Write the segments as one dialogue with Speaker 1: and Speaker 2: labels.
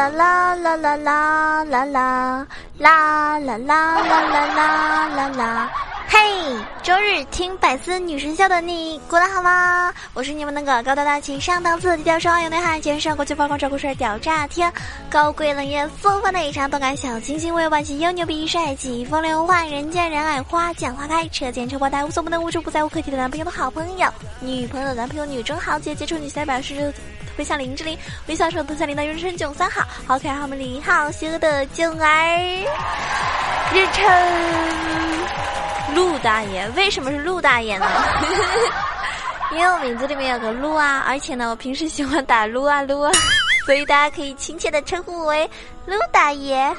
Speaker 1: 啦啦啦啦啦啦啦啦啦啦啦啦啦啦啦！嘿，周日听百思女神秀的你过得好吗？我是你们那个高大大气上档次、低调奢华有内涵、肩上国际发光、照顾帅屌炸天、高贵冷艳风范的一场动感小清新、威霸气又牛逼、帅气风流坏、人见人爱、花见花开、车见车爆胎、无所不能、无处不在、无可替代男朋友的好朋友、女朋友男朋友、女中豪杰、杰出女性代表是。微笑林志玲，微笑手头像林的人称囧三号，好可爱好美丽好邪恶的囧儿，人称陆大爷。为什么是陆大爷呢？因为我名字里面有个陆啊，而且呢，我平时喜欢打撸啊撸啊，所以大家可以亲切的称呼我为陆大爷。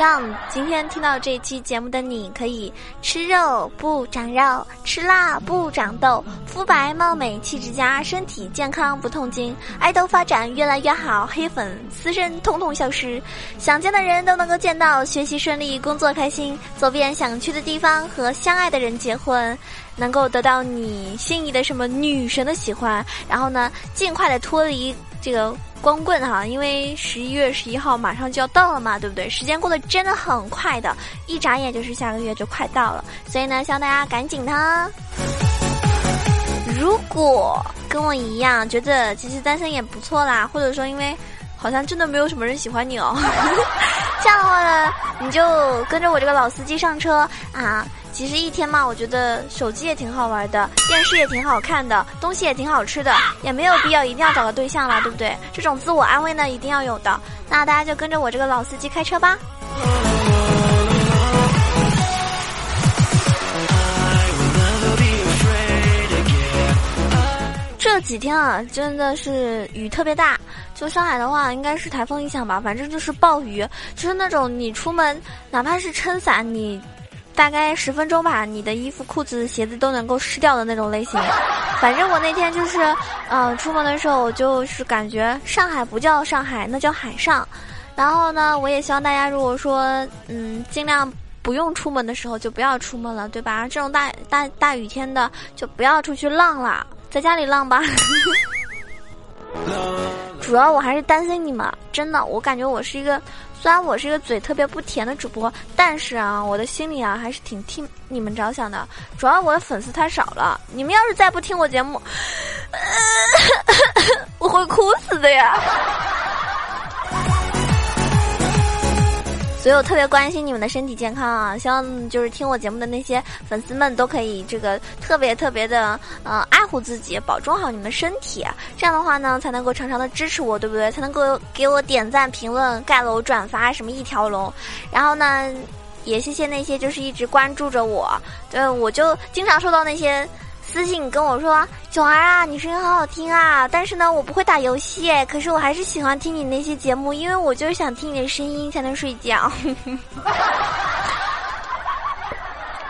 Speaker 1: 让今天听到这期节目的你，可以吃肉不长肉，吃辣不长痘，肤白貌美气质佳，身体健康不痛经，爱豆发展越来越好，黑粉私生统统消失，想见的人都能够见到，学习顺利，工作开心，走遍想去的地方，和相爱的人结婚，能够得到你心仪的什么女神的喜欢，然后呢，尽快的脱离这个。光棍哈，因为十一月十一号马上就要到了嘛，对不对？时间过得真的很快的，一眨眼就是下个月就快到了，所以呢，希望大家赶紧的。如果跟我一样觉得其实单身也不错啦，或者说因为好像真的没有什么人喜欢你哦，这样的话呢，你就跟着我这个老司机上车啊。其实一天嘛，我觉得手机也挺好玩的，电视也挺好看的，东西也挺好吃的，也没有必要一定要找个对象了，对不对？这种自我安慰呢，一定要有的。那大家就跟着我这个老司机开车吧。这几天啊，真的是雨特别大。就上海的话，应该是台风影响吧，反正就是暴雨，就是那种你出门哪怕是撑伞，你。大概十分钟吧，你的衣服、裤子、鞋子都能够湿掉的那种类型。反正我那天就是，嗯，出门的时候我就是感觉上海不叫上海，那叫海上。然后呢，我也希望大家如果说，嗯，尽量不用出门的时候就不要出门了，对吧？这种大大大雨天的就不要出去浪了，在家里浪吧。主要我还是担心你们，真的，我感觉我是一个。虽然我是一个嘴特别不甜的主播，但是啊，我的心里啊还是挺替你们着想的。主要我的粉丝太少了，你们要是再不听我节目，我会哭死的呀。所以我特别关心你们的身体健康啊！希望就是听我节目的那些粉丝们都可以这个特别特别的呃爱护自己，保重好你们身体。这样的话呢，才能够常常的支持我，对不对？才能够给我点赞、评论、盖楼、转发什么一条龙。然后呢，也谢谢那些就是一直关注着我，对，我就经常收到那些。私信跟我说：“囧儿啊，你声音好好听啊！但是呢，我不会打游戏，可是我还是喜欢听你那些节目，因为我就是想听你的声音才能睡觉。”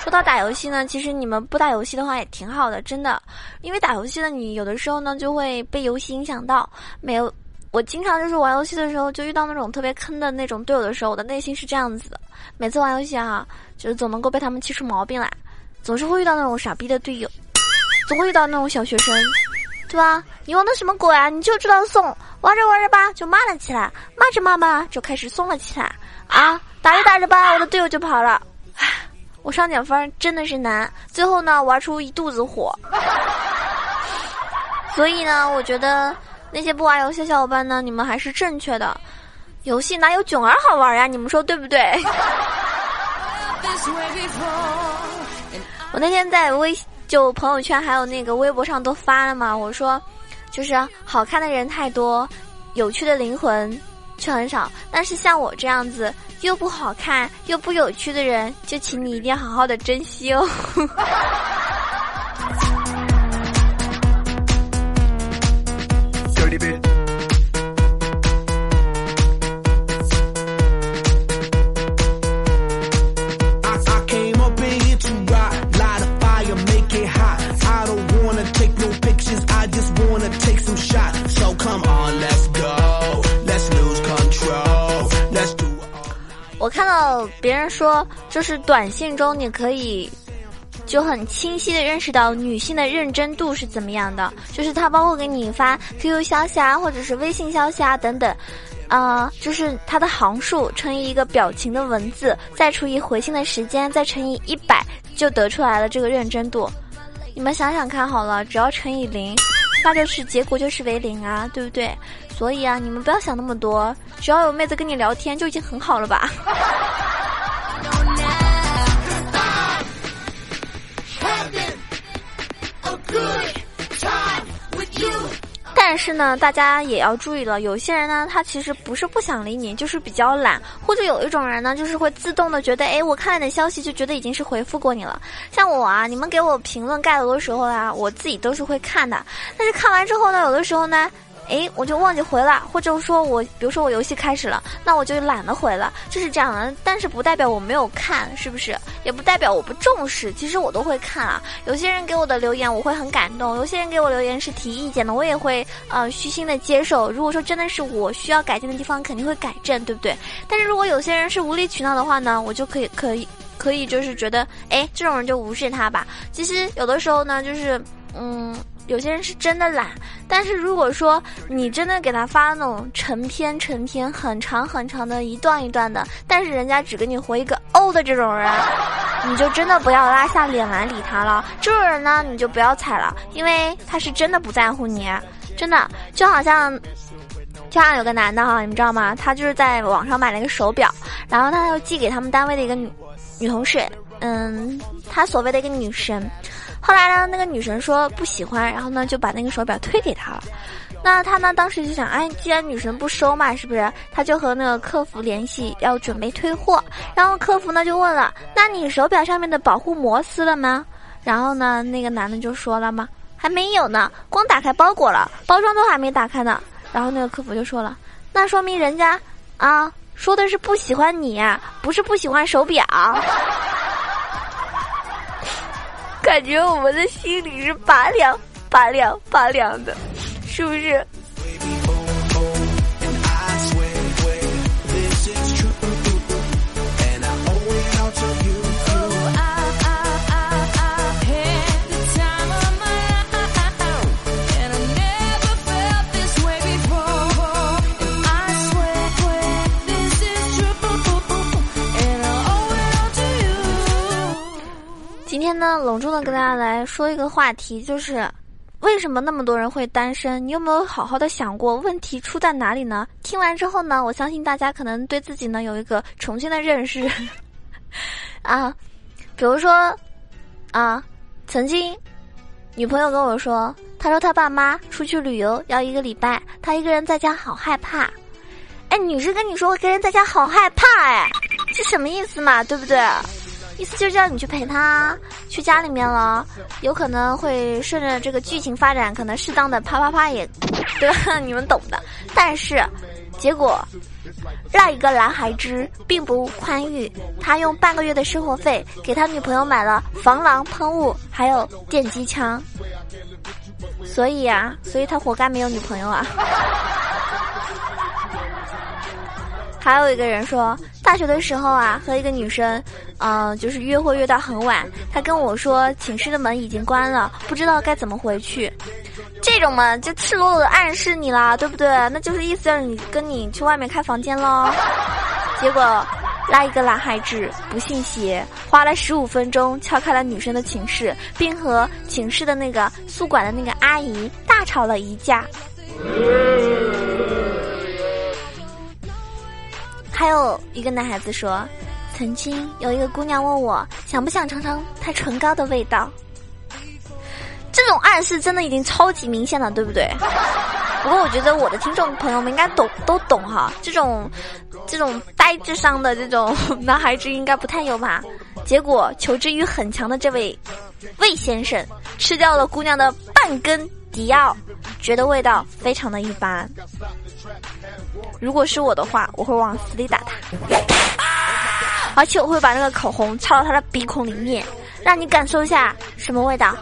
Speaker 1: 说到打游戏呢，其实你们不打游戏的话也挺好的，真的，因为打游戏呢，你有的时候呢就会被游戏影响到。没有，我经常就是玩游戏的时候就遇到那种特别坑的那种队友的时候，我的内心是这样子的：每次玩游戏啊，就是总能够被他们气出毛病来，总是会遇到那种傻逼的队友。总会遇到那种小学生，对吧？你玩的什么鬼啊？你就知道送，玩着玩着吧就骂了起来，骂着骂吧就开始送了起来，啊，打着打着吧我的队友就跑了，唉，我上点分真的是难，最后呢玩出一肚子火。所以呢，我觉得那些不玩游戏的小伙伴呢，你们还是正确的，游戏哪有囧儿好玩呀？你们说对不对？我那天在微。就朋友圈还有那个微博上都发了嘛，我说，就是好看的人太多，有趣的灵魂却很少。但是像我这样子又不好看又不有趣的人，就请你一定要好好的珍惜哦。别人说，就是短信中你可以就很清晰的认识到女性的认真度是怎么样的，就是她包括给你发 QQ 消息啊，或者是微信消息啊等等，啊，就是它的行数乘以一个表情的文字，再除以回信的时间，再乘以一百，就得出来了这个认真度。你们想想看好了，只要乘以零，那就是结果就是为零啊，对不对？所以啊，你们不要想那么多，只要有妹子跟你聊天就已经很好了吧。但是呢，大家也要注意了，有些人呢，他其实不是不想理你，就是比较懒，或者有一种人呢，就是会自动的觉得，哎，我看了你的消息，就觉得已经是回复过你了。像我啊，你们给我评论盖楼的时候啊，我自己都是会看的，但是看完之后呢，有的时候呢。哎，我就忘记回了，或者说我，比如说我游戏开始了，那我就懒得回了，就是这样的。但是不代表我没有看，是不是？也不代表我不重视，其实我都会看啊。有些人给我的留言，我会很感动；有些人给我留言是提意见的，我也会呃虚心的接受。如果说真的是我需要改进的地方，肯定会改正，对不对？但是如果有些人是无理取闹的话呢，我就可以可以可以就是觉得，哎，这种人就无视他吧。其实有的时候呢，就是嗯。有些人是真的懒，但是如果说你真的给他发那种成篇成篇、很长很长的一段一段的，但是人家只给你回一个哦的这种人，你就真的不要拉下脸来理他了。这种人呢，你就不要踩了，因为他是真的不在乎你，真的就好像，就像有个男的哈，你们知道吗？他就是在网上买了一个手表，然后他又寄给他们单位的一个女女同事，嗯，他所谓的一个女神。后来呢，那个女神说不喜欢，然后呢就把那个手表退给他了。那他呢当时就想，哎，既然女神不收嘛，是不是？他就和那个客服联系，要准备退货。然后客服呢就问了，那你手表上面的保护膜撕了吗？然后呢那个男的就说了嘛，还没有呢，光打开包裹了，包装都还没打开呢。然后那个客服就说了，那说明人家啊说的是不喜欢你，不是不喜欢手表。感觉我们的心里是拔凉、拔凉、拔凉的，是不是？呢，隆重的跟大家来说一个话题，就是为什么那么多人会单身？你有没有好好的想过问题出在哪里呢？听完之后呢，我相信大家可能对自己呢有一个重新的认识 啊。比如说啊，曾经女朋友跟我说，她说她爸妈出去旅游要一个礼拜，她一个人在家好害怕。哎，女生跟你说我一个人在家好害怕，哎，这什么意思嘛？对不对？意思就是叫你去陪他去家里面了，有可能会顺着这个剧情发展，可能适当的啪啪啪也，对？你们懂的。但是，结果，那一个男孩子并不宽裕，他用半个月的生活费给他女朋友买了防狼喷雾，还有电击枪。所以啊，所以他活该没有女朋友啊。还有一个人说，大学的时候啊，和一个女生，嗯，就是约会约到很晚。他跟我说，寝室的门已经关了，不知道该怎么回去。这种嘛，就赤裸裸的暗示你啦，对不对？那就是意思让你跟你去外面开房间喽。结果，那一个男孩子不信邪，花了十五分钟敲开了女生的寝室，并和寝室的那个宿管的那个阿姨大吵了一架。还有一个男孩子说，曾经有一个姑娘问我想不想尝尝她唇膏的味道。这种暗示真的已经超级明显了，对不对？不过我觉得我的听众朋友们应该懂，都懂哈。这种这种呆智商的这种 男孩子应该不太有吧？结果求知欲很强的这位魏先生吃掉了姑娘的半根迪奥，觉得味道非常的一般。如果是我的话，我会往死里打他，而且我会把那个口红插到他的鼻孔里面，让你感受一下什么味道。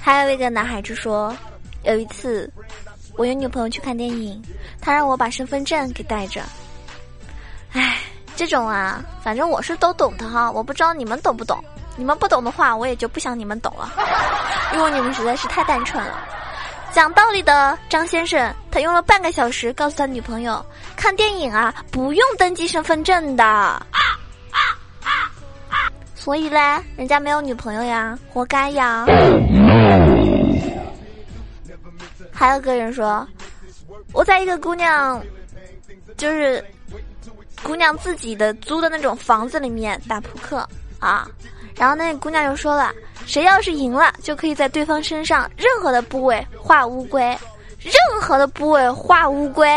Speaker 1: 还有一个男孩子说，有一次我有女朋友去看电影，他让我把身份证给带着。唉，这种啊，反正我是都懂的哈，我不知道你们懂不懂。你们不懂的话，我也就不想你们懂了，因为你们实在是太单纯了。讲道理的张先生，他用了半个小时告诉他女朋友，看电影啊不用登记身份证的。所以嘞，人家没有女朋友呀，活该呀。还有个人说，我在一个姑娘，就是姑娘自己的租的那种房子里面打扑克啊。然后那姑娘就说了：“谁要是赢了，就可以在对方身上任何的部位画乌龟，任何的部位画乌龟。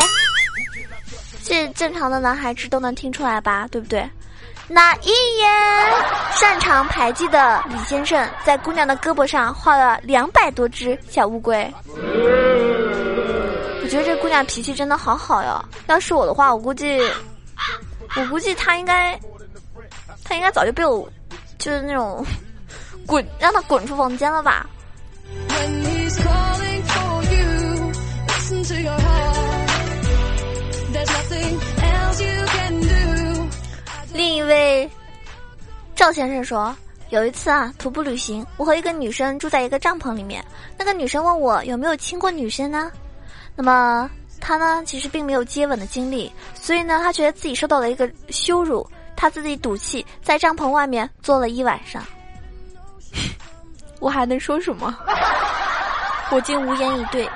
Speaker 1: 这正常的男孩子都能听出来吧？对不对？那一眼擅长牌技的李先生，在姑娘的胳膊上画了两百多只小乌龟。我觉得这姑娘脾气真的好好哟。要是我的话，我估计，我估计她应该，她应该早就被我。”就是那种滚，让他滚出房间了吧。赵先生说，有一次啊，徒步旅行，我和一个女生住在一个帐篷里面。那个女生问我有没有亲过女生呢？那么他呢，其实并没有接吻的经历，所以呢，他觉得自己受到了一个羞辱。他自己赌气，在帐篷外面坐了一晚上。我还能说什么？我竟无言以对。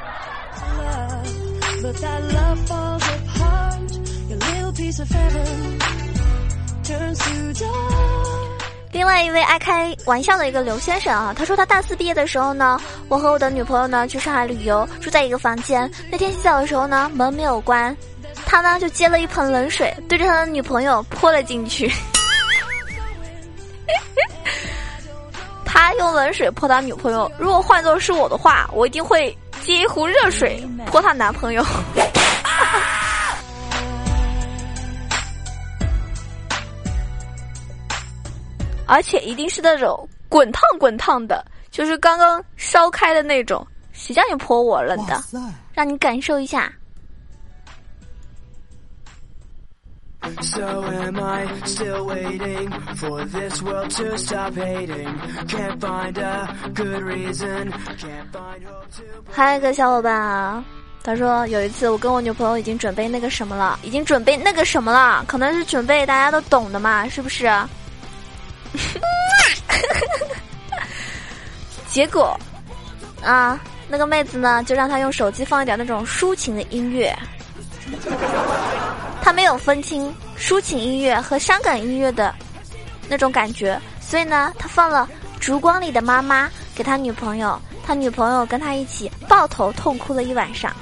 Speaker 1: 另外一位爱开玩笑的一个刘先生啊，他说他大四毕业的时候呢，我和我的女朋友呢去上海旅游，住在一个房间。那天洗澡的时候呢，门没有关。他呢就接了一盆冷水，对着他的女朋友泼了进去。他用冷水泼他女朋友，如果换做是我的话，我一定会接一壶热水泼他男朋友。而且一定是那种滚烫滚烫的，就是刚刚烧开的那种。谁叫你泼我了的？让你感受一下。So am I still waiting for this world to stop hating? Can't find a good reason. Can't find hope to. 还有一个小伙伴啊，他说有一次我跟我女朋友已经准备那个什么了，已经准备那个什么了，可能是准备大家都懂的嘛，是不是？结果啊，那个妹子呢，就让他用手机放一点那种抒情的音乐。他没有分清抒情音乐和伤感音乐的那种感觉，所以呢，他放了《烛光里的妈妈》给他女朋友，他女朋友跟他一起抱头痛哭了一晚上。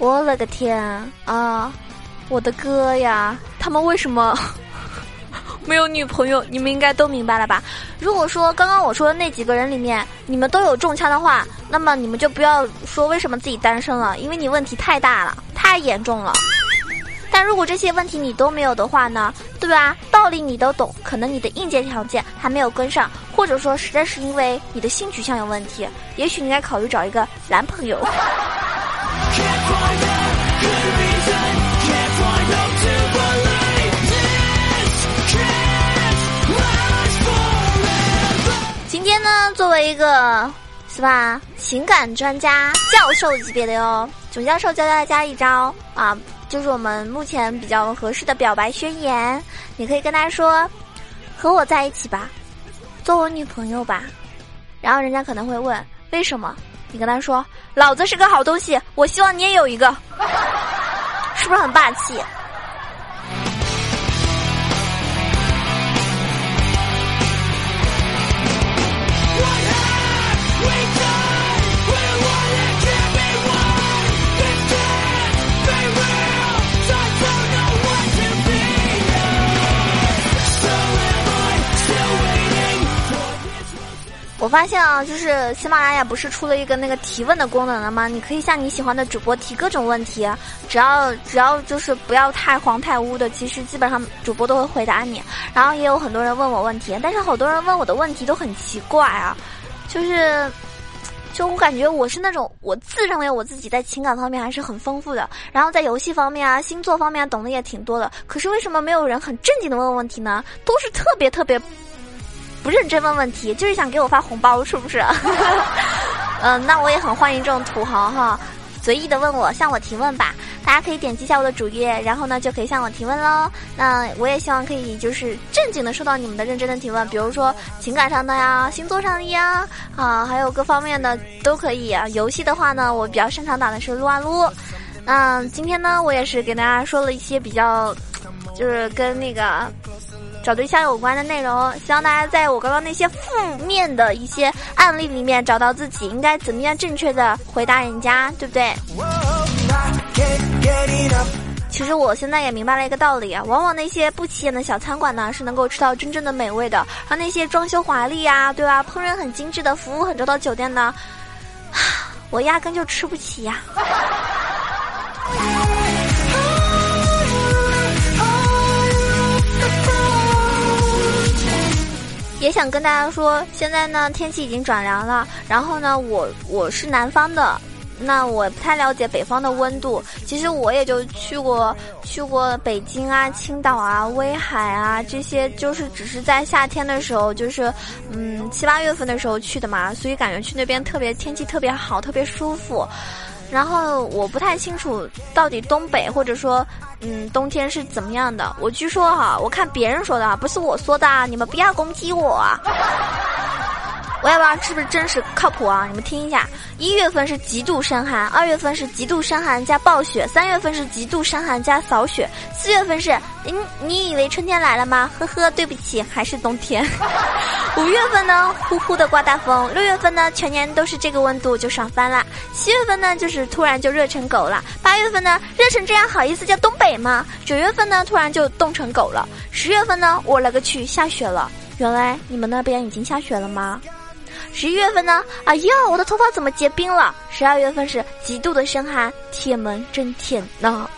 Speaker 1: 我勒个天啊！我的哥呀！他们为什么 没有女朋友？你们应该都明白了吧？如果说刚刚我说的那几个人里面，你们都有中枪的话，那么你们就不要说为什么自己单身了，因为你问题太大了，太严重了。但如果这些问题你都没有的话呢？对吧？道理你都懂，可能你的硬件条件还没有跟上，或者说实在是因为你的性取向有问题，也许你应该考虑找一个男朋友。今天呢作为一个是吧情感专家教授级别的哟，总教授教大家一招啊，就是我们目前比较合适的表白宣言。你可以跟他说：“和我在一起吧，做我女朋友吧。”然后人家可能会问：“为什么？”你跟他说：“老子是个好东西，我希望你也有一个。”是不是很霸气？我发现啊，就是喜马拉雅不是出了一个那个提问的功能了吗？你可以向你喜欢的主播提各种问题，只要只要就是不要太黄太污的，其实基本上主播都会回答你。然后也有很多人问我问题，但是好多人问我的问题都很奇怪啊，就是。就我感觉我是那种，我自认为我自己在情感方面还是很丰富的，然后在游戏方面啊、星座方面懂得也挺多的。可是为什么没有人很正经的问问题呢？都是特别特别不认真问问题，就是想给我发红包，是不是？嗯，那我也很欢迎这种土豪哈。随意的问我，向我提问吧。大家可以点击一下我的主页，然后呢就可以向我提问喽。那我也希望可以就是正经的收到你们的认真的提问，比如说情感上的呀、星座上的呀，啊，还有各方面的都可以。游戏的话呢，我比较擅长打的是撸啊撸。嗯，今天呢，我也是给大家说了一些比较，就是跟那个。找对象有关的内容，希望大家在我刚刚那些负面的一些案例里面找到自己应该怎么样正确的回答人家，对不对？其实我现在也明白了一个道理啊，往往那些不起眼的小餐馆呢，是能够吃到真正的美味的，而那些装修华丽呀，对吧？烹饪很精致的，服务很周到酒店呢，我压根就吃不起呀。也想跟大家说，现在呢天气已经转凉了，然后呢我我是南方的，那我不太了解北方的温度。其实我也就去过去过北京啊、青岛啊、威海啊这些，就是只是在夏天的时候，就是嗯七八月份的时候去的嘛，所以感觉去那边特别天气特别好，特别舒服。然后我不太清楚到底东北或者说。嗯，冬天是怎么样的？我据说哈，我看别人说的啊，不是我说的啊，你们不要攻击我。我也不知道是不是真实靠谱啊！你们听一下，一月份是极度深寒，二月份是极度深寒加暴雪，三月份是极度深寒加扫雪，四月份是，你你以为春天来了吗？呵呵，对不起，还是冬天。五月份呢，呼呼的刮大风；六月份呢，全年都是这个温度就爽翻了；七月份呢，就是突然就热成狗了；八月份呢，热成这样好意思叫东北吗？九月份呢，突然就冻成狗了；十月份呢，我勒个去，下雪了！原来你们那边已经下雪了吗？十一月份呢？哎呀，我的头发怎么结冰了？十二月份是极度的深寒，铁门真铁呐。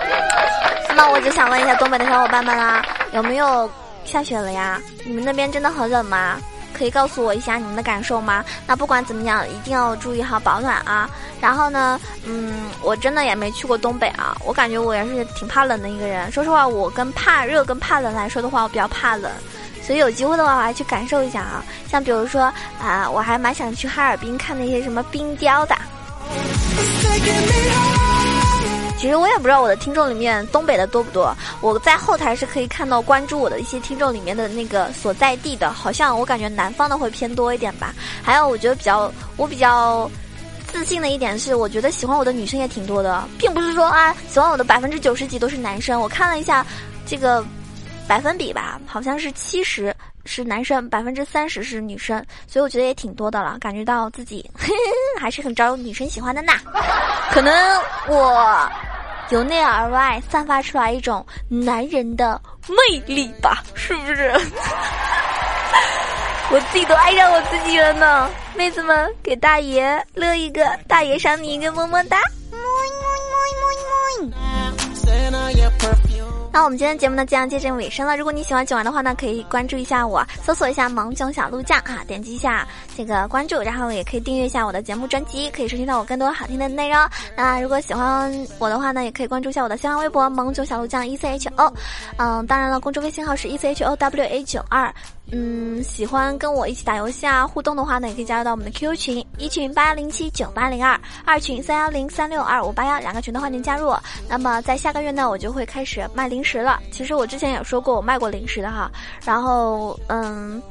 Speaker 1: 那我就想问一下东北的小伙伴们啦，有没有下雪了呀？你们那边真的很冷吗？可以告诉我一下你们的感受吗？那不管怎么样，一定要注意好保暖啊。然后呢，嗯，我真的也没去过东北啊，我感觉我也是挺怕冷的一个人。说实话，我跟怕热跟怕冷来说的话，我比较怕冷。所以有机会的话，我还去感受一下啊。像比如说啊，我还蛮想去哈尔滨看那些什么冰雕的。其实我也不知道我的听众里面东北的多不多。我在后台是可以看到关注我的一些听众里面的那个所在地的，好像我感觉南方的会偏多一点吧。还有我觉得比较我比较自信的一点是，我觉得喜欢我的女生也挺多的，并不是说啊喜欢我的百分之九十几都是男生。我看了一下这个。百分比吧，好像是七十是男生，百分之三十是女生，所以我觉得也挺多的了，感觉到自己 还是很招女生喜欢的呢。可能我由内而外散发出来一种男人的魅力吧，是不是？我自己都爱上我自己了呢。妹子们，给大爷乐一个，大爷赏你一个么么哒。那我们今天节目呢，即将接近尾声了。如果你喜欢九玩的话呢，可以关注一下我，搜索一下“萌囧小鹿酱”哈，点击一下这个关注，然后也可以订阅一下我的节目专辑，可以收听到我更多好听的内容。那如果喜欢我的话呢，也可以关注一下我的新浪微博“萌囧小鹿酱 E C H O”。嗯，当然了，公众微信号是 E C H O W A 九二。嗯，喜欢跟我一起打游戏啊，互动的话呢，也可以加入到我们的 QQ 群，一群八幺零七九八零二，二群三幺零三六二五八幺，两个群的话您加入。那么在下个月呢，我就会开始卖零食了。其实我之前也说过我卖过零食的哈，然后嗯。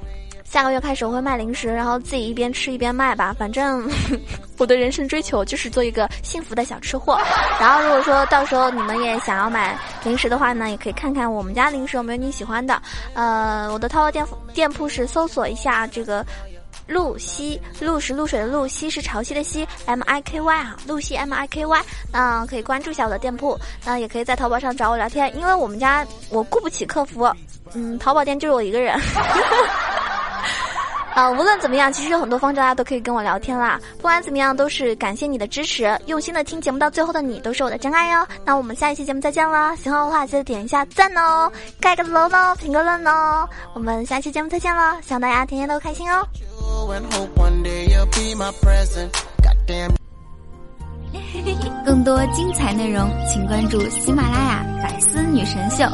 Speaker 1: 下个月开始我会卖零食，然后自己一边吃一边卖吧。反正 我的人生追求就是做一个幸福的小吃货。然后如果说到时候你们也想要买零食的话呢，也可以看看我们家零食有没有你喜欢的。呃，我的淘宝店店铺是搜索一下这个露西，露是露水的露，西是潮汐的西，M I K Y 啊，露西 M I K Y。那可以关注一下我的店铺，那也可以在淘宝上找我聊天，因为我们家我雇不起客服，嗯，淘宝店就是我一个人。啊，无论怎么样，其实有很多方式大家都可以跟我聊天啦。不管怎么样，都是感谢你的支持，用心的听节目到最后的你都是我的真爱哟。那我们下一期节目再见了，喜欢的话记得点一下赞哦，盖个楼哦，评个论哦。我们下期节目再见了，希望大家天天都开心哦。
Speaker 2: 更多精彩内容，请关注喜马拉雅《百思女神秀》。